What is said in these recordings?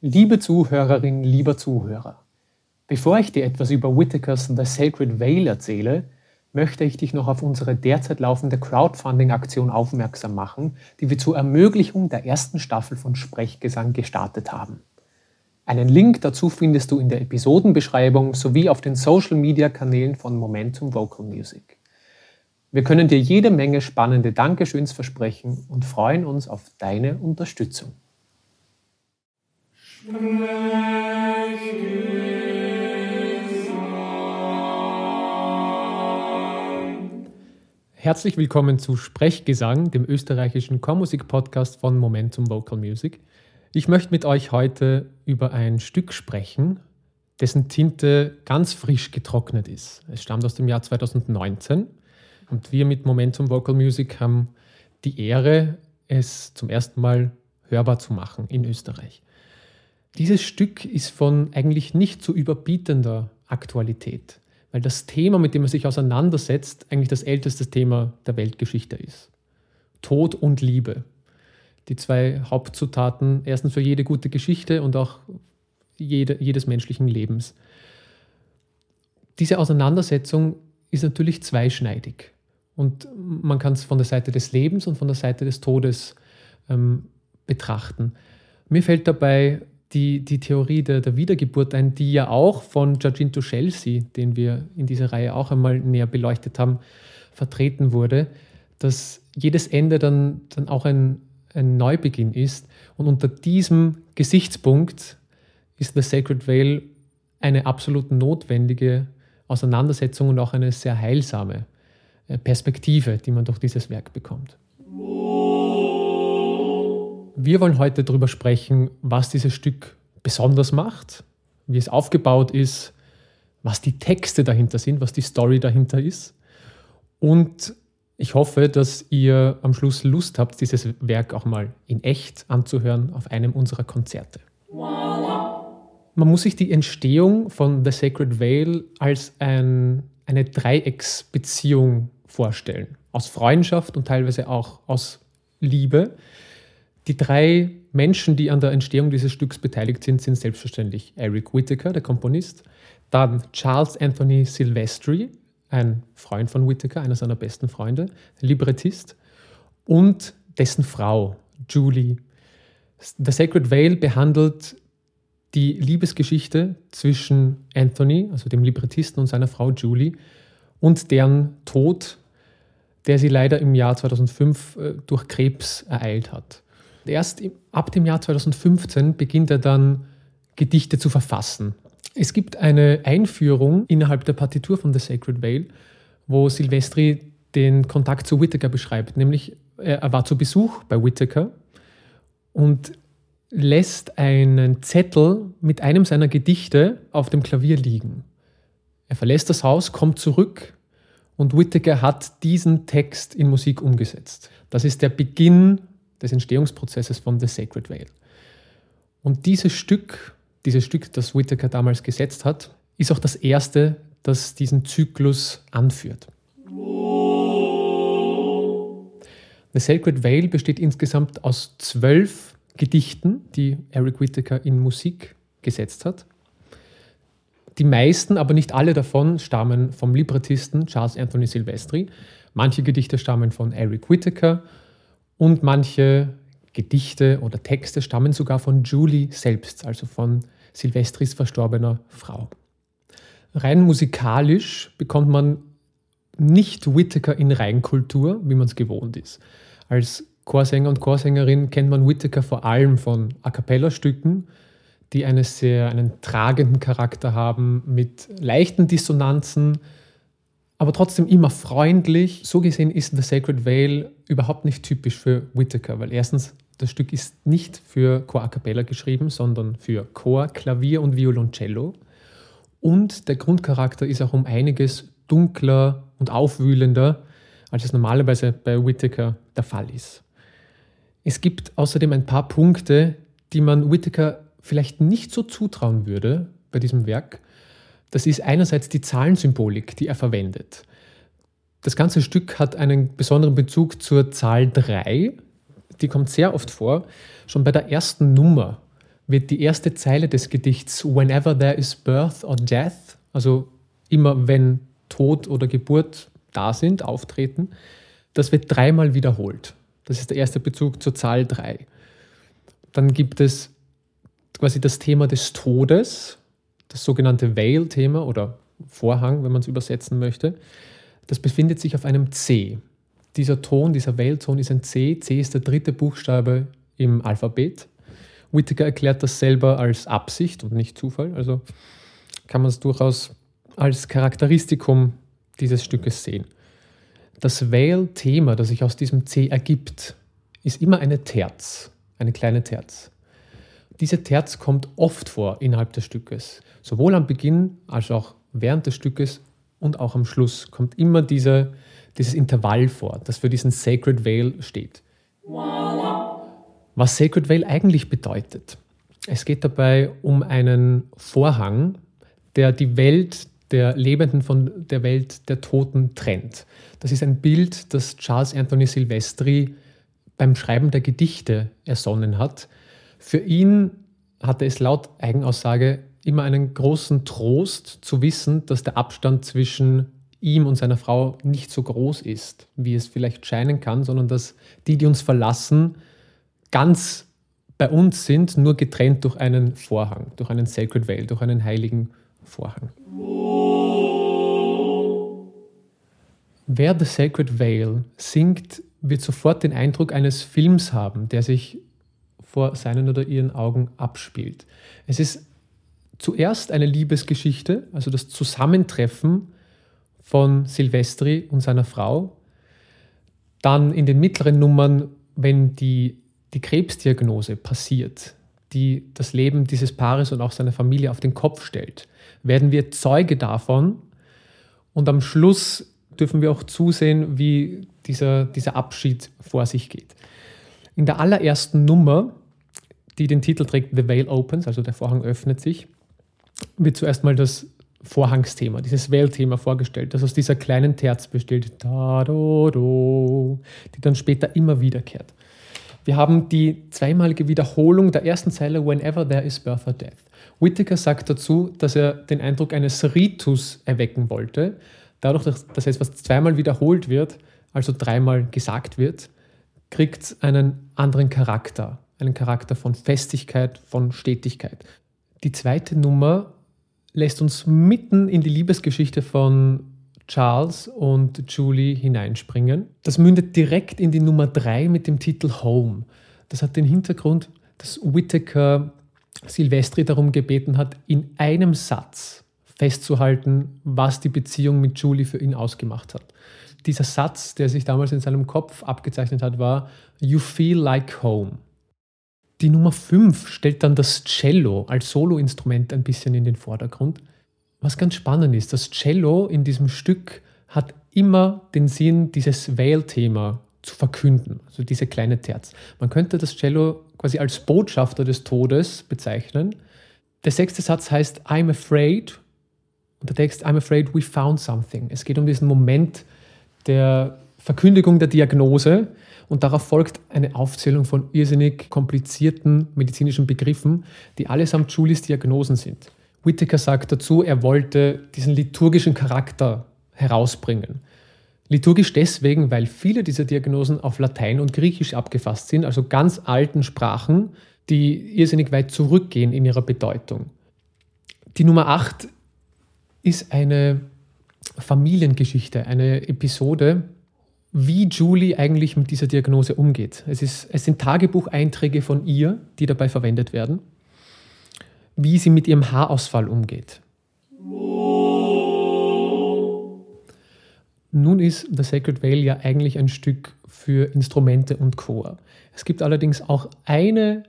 Liebe Zuhörerin, lieber Zuhörer, bevor ich dir etwas über Whitakers The Sacred Veil erzähle, möchte ich dich noch auf unsere derzeit laufende Crowdfunding-Aktion aufmerksam machen, die wir zur Ermöglichung der ersten Staffel von Sprechgesang gestartet haben. Einen Link dazu findest du in der Episodenbeschreibung sowie auf den Social-Media-Kanälen von Momentum Vocal Music. Wir können dir jede Menge spannende Dankeschöns versprechen und freuen uns auf deine Unterstützung. Herzlich willkommen zu Sprechgesang, dem österreichischen Chormusik-Podcast von Momentum Vocal Music. Ich möchte mit euch heute über ein Stück sprechen, dessen Tinte ganz frisch getrocknet ist. Es stammt aus dem Jahr 2019 und wir mit Momentum Vocal Music haben die Ehre, es zum ersten Mal hörbar zu machen in Österreich. Dieses Stück ist von eigentlich nicht zu überbietender Aktualität, weil das Thema, mit dem man sich auseinandersetzt, eigentlich das älteste Thema der Weltgeschichte ist. Tod und Liebe. Die zwei Hauptzutaten, erstens für jede gute Geschichte und auch jede, jedes menschlichen Lebens. Diese Auseinandersetzung ist natürlich zweischneidig. Und man kann es von der Seite des Lebens und von der Seite des Todes ähm, betrachten. Mir fällt dabei die, die Theorie der, der Wiedergeburt ein, die ja auch von Giacinto Chelsea, den wir in dieser Reihe auch einmal näher beleuchtet haben, vertreten wurde, dass jedes Ende dann, dann auch ein, ein Neubeginn ist. Und unter diesem Gesichtspunkt ist The Sacred Veil eine absolut notwendige Auseinandersetzung und auch eine sehr heilsame äh, Perspektive, die man durch dieses Werk bekommt. Wir wollen heute darüber sprechen, was dieses Stück besonders macht, wie es aufgebaut ist, was die Texte dahinter sind, was die Story dahinter ist. Und ich hoffe, dass ihr am Schluss Lust habt, dieses Werk auch mal in echt anzuhören auf einem unserer Konzerte. Man muss sich die Entstehung von The Sacred Veil als ein, eine Dreiecksbeziehung vorstellen. Aus Freundschaft und teilweise auch aus Liebe. Die drei Menschen, die an der Entstehung dieses Stücks beteiligt sind, sind selbstverständlich Eric Whittaker, der Komponist, dann Charles Anthony Silvestri, ein Freund von Whittaker, einer seiner besten Freunde, Librettist, und dessen Frau, Julie. The Sacred Veil behandelt die Liebesgeschichte zwischen Anthony, also dem Librettisten, und seiner Frau Julie und deren Tod, der sie leider im Jahr 2005 äh, durch Krebs ereilt hat. Erst ab dem Jahr 2015 beginnt er dann Gedichte zu verfassen. Es gibt eine Einführung innerhalb der Partitur von The Sacred Veil, wo Silvestri den Kontakt zu Whittaker beschreibt. Nämlich, er war zu Besuch bei Whittaker und lässt einen Zettel mit einem seiner Gedichte auf dem Klavier liegen. Er verlässt das Haus, kommt zurück und Whittaker hat diesen Text in Musik umgesetzt. Das ist der Beginn des Entstehungsprozesses von The Sacred Veil. Und dieses Stück, dieses Stück, das Whittaker damals gesetzt hat, ist auch das erste, das diesen Zyklus anführt. The Sacred Veil besteht insgesamt aus zwölf Gedichten, die Eric Whittaker in Musik gesetzt hat. Die meisten, aber nicht alle davon, stammen vom Librettisten Charles Anthony Silvestri. Manche Gedichte stammen von Eric Whittaker und manche Gedichte oder Texte stammen sogar von Julie selbst, also von Silvestris verstorbener Frau. Rein musikalisch bekommt man nicht Whittaker in Reinkultur, wie man es gewohnt ist. Als Chorsänger und Chorsängerin kennt man Whittaker vor allem von A cappella-Stücken, die eine sehr, einen tragenden Charakter haben, mit leichten Dissonanzen, aber trotzdem immer freundlich. So gesehen ist The Sacred Veil überhaupt nicht typisch für Whittaker, weil erstens, das Stück ist nicht für Chor a cappella geschrieben, sondern für Chor, Klavier und Violoncello. Und der Grundcharakter ist auch um einiges dunkler und aufwühlender, als es normalerweise bei Whittaker der Fall ist. Es gibt außerdem ein paar Punkte, die man Whittaker vielleicht nicht so zutrauen würde bei diesem Werk. Das ist einerseits die Zahlensymbolik, die er verwendet. Das ganze Stück hat einen besonderen Bezug zur Zahl 3. Die kommt sehr oft vor. Schon bei der ersten Nummer wird die erste Zeile des Gedichts Whenever there is birth or death, also immer wenn Tod oder Geburt da sind, auftreten, das wird dreimal wiederholt. Das ist der erste Bezug zur Zahl 3. Dann gibt es quasi das Thema des Todes, das sogenannte Veil-Thema oder Vorhang, wenn man es übersetzen möchte. Das befindet sich auf einem C. Dieser Ton, dieser Veil-Ton ist ein C. C ist der dritte Buchstabe im Alphabet. Whittaker erklärt das selber als Absicht und nicht Zufall. Also kann man es durchaus als Charakteristikum dieses Stückes sehen. Das Veil-Thema, das sich aus diesem C ergibt, ist immer eine Terz, eine kleine Terz. Diese Terz kommt oft vor innerhalb des Stückes. Sowohl am Beginn als auch während des Stückes und auch am Schluss kommt immer diese, dieses Intervall vor, das für diesen Sacred Veil steht. Was Sacred Veil eigentlich bedeutet. Es geht dabei um einen Vorhang, der die Welt der Lebenden von der Welt der Toten trennt. Das ist ein Bild, das Charles Anthony Silvestri beim Schreiben der Gedichte ersonnen hat. Für ihn hatte es laut Eigenaussage immer einen großen Trost zu wissen, dass der Abstand zwischen ihm und seiner Frau nicht so groß ist, wie es vielleicht scheinen kann, sondern dass die, die uns verlassen, ganz bei uns sind, nur getrennt durch einen Vorhang, durch einen Sacred Veil, durch einen heiligen Vorhang. Wer The Sacred Veil singt, wird sofort den Eindruck eines Films haben, der sich vor seinen oder ihren Augen abspielt. Es ist zuerst eine Liebesgeschichte, also das Zusammentreffen von Silvestri und seiner Frau. Dann in den mittleren Nummern, wenn die, die Krebsdiagnose passiert, die das Leben dieses Paares und auch seiner Familie auf den Kopf stellt, werden wir Zeuge davon. Und am Schluss dürfen wir auch zusehen, wie dieser, dieser Abschied vor sich geht. In der allerersten Nummer, die den Titel trägt The Veil Opens, also der Vorhang öffnet sich, wird zuerst mal das Vorhangsthema, dieses Veil-Thema vorgestellt, das aus dieser kleinen Terz besteht, da, do, do, die dann später immer wiederkehrt. Wir haben die zweimalige Wiederholung der ersten Zeile Whenever there is birth or death. Whittaker sagt dazu, dass er den Eindruck eines Ritus erwecken wollte, dadurch, dass etwas zweimal wiederholt wird, also dreimal gesagt wird, kriegt einen anderen Charakter, einen Charakter von Festigkeit, von Stetigkeit. Die zweite Nummer lässt uns mitten in die Liebesgeschichte von Charles und Julie hineinspringen. Das mündet direkt in die Nummer drei mit dem Titel Home. Das hat den Hintergrund, dass Whittaker Silvestri darum gebeten hat, in einem Satz festzuhalten, was die Beziehung mit Julie für ihn ausgemacht hat. Dieser Satz, der sich damals in seinem Kopf abgezeichnet hat, war You feel like home. Die Nummer 5 stellt dann das Cello als Soloinstrument ein bisschen in den Vordergrund. Was ganz spannend ist, das Cello in diesem Stück hat immer den Sinn, dieses Veil-Thema zu verkünden, also diese kleine Terz. Man könnte das Cello quasi als Botschafter des Todes bezeichnen. Der sechste Satz heißt I'm afraid und der Text I'm afraid we found something. Es geht um diesen Moment der Verkündigung der Diagnose und darauf folgt eine Aufzählung von irrsinnig komplizierten medizinischen Begriffen, die allesamt Julies Diagnosen sind. Whittaker sagt dazu, er wollte diesen liturgischen Charakter herausbringen. Liturgisch deswegen, weil viele dieser Diagnosen auf Latein und Griechisch abgefasst sind, also ganz alten Sprachen, die irrsinnig weit zurückgehen in ihrer Bedeutung. Die Nummer 8 ist eine Familiengeschichte, eine Episode, wie Julie eigentlich mit dieser Diagnose umgeht. Es, ist, es sind Tagebucheinträge von ihr, die dabei verwendet werden, wie sie mit ihrem Haarausfall umgeht. Nun ist The Sacred Veil ja eigentlich ein Stück für Instrumente und Chor. Es gibt allerdings auch eine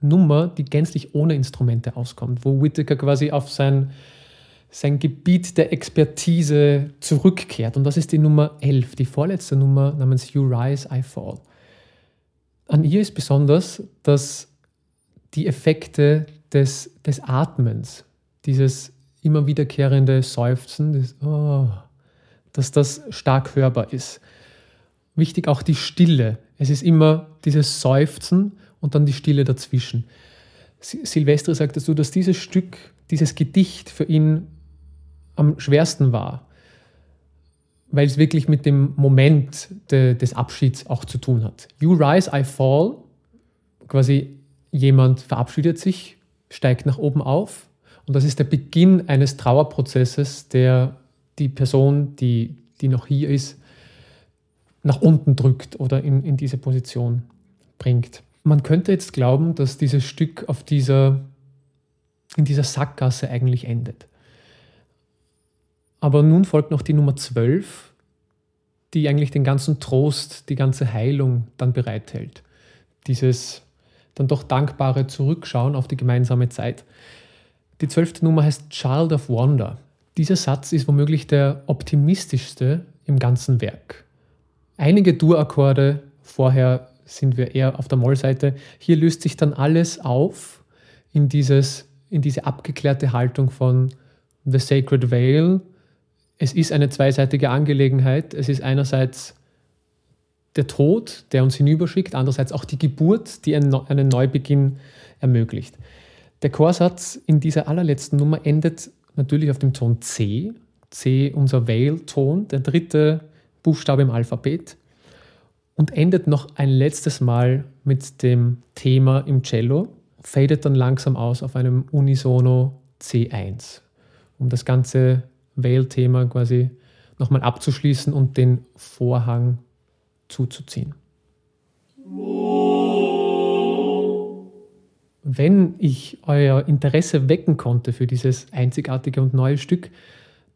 Nummer, die gänzlich ohne Instrumente auskommt, wo Whittaker quasi auf sein, sein Gebiet der Expertise zurückkehrt. Und das ist die Nummer 11, die vorletzte Nummer namens You Rise, I Fall. An ihr ist besonders, dass die Effekte des, des Atmens, dieses immer wiederkehrende Seufzen, das, oh, dass das stark hörbar ist. Wichtig auch die Stille. Es ist immer dieses Seufzen und dann die Stille dazwischen. Silvestre sagtest du, dass dieses Stück, dieses Gedicht für ihn am schwersten war, weil es wirklich mit dem Moment de, des Abschieds auch zu tun hat. You rise, I fall, quasi jemand verabschiedet sich, steigt nach oben auf und das ist der Beginn eines Trauerprozesses, der die Person, die, die noch hier ist, nach unten drückt oder in, in diese Position bringt. Man könnte jetzt glauben, dass dieses Stück auf dieser, in dieser Sackgasse eigentlich endet. Aber nun folgt noch die Nummer 12, die eigentlich den ganzen Trost, die ganze Heilung dann bereithält. Dieses dann doch dankbare Zurückschauen auf die gemeinsame Zeit. Die zwölfte Nummer heißt Child of Wonder. Dieser Satz ist womöglich der optimistischste im ganzen Werk. Einige Dur-Akkorde, vorher sind wir eher auf der Mollseite. Hier löst sich dann alles auf in, dieses, in diese abgeklärte Haltung von The Sacred Veil. Es ist eine zweiseitige Angelegenheit. Es ist einerseits der Tod, der uns hinüberschickt, andererseits auch die Geburt, die einen, Neubeginn ermöglicht. Der Chorsatz in dieser allerletzten Nummer endet natürlich auf dem Ton C. C, unser Veil-Ton, der dritte Buchstabe im Alphabet. Und endet noch ein letztes Mal mit dem Thema im Cello, fadet dann langsam aus auf einem Unisono C1, um das ganze Veil-Thema quasi nochmal abzuschließen und den Vorhang zuzuziehen. Wenn ich euer Interesse wecken konnte für dieses einzigartige und neue Stück,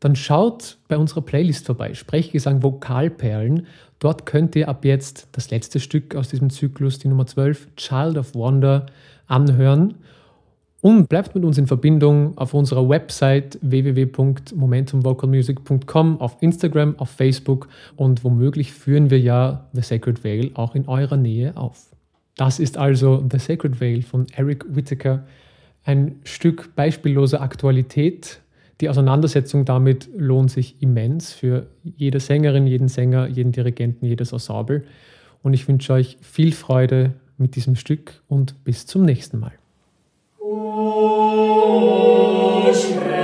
dann schaut bei unserer Playlist vorbei, Sprechgesang Vokalperlen. Dort könnt ihr ab jetzt das letzte Stück aus diesem Zyklus, die Nummer 12, Child of Wonder, anhören. Und bleibt mit uns in Verbindung auf unserer Website www.momentumvocalmusic.com, auf Instagram, auf Facebook und womöglich führen wir ja The Sacred Veil auch in eurer Nähe auf. Das ist also The Sacred Veil von Eric Whittaker, ein Stück beispielloser Aktualität, die Auseinandersetzung damit lohnt sich immens für jede Sängerin, jeden Sänger, jeden Dirigenten, jedes Ensemble. Und ich wünsche euch viel Freude mit diesem Stück und bis zum nächsten Mal. Oh,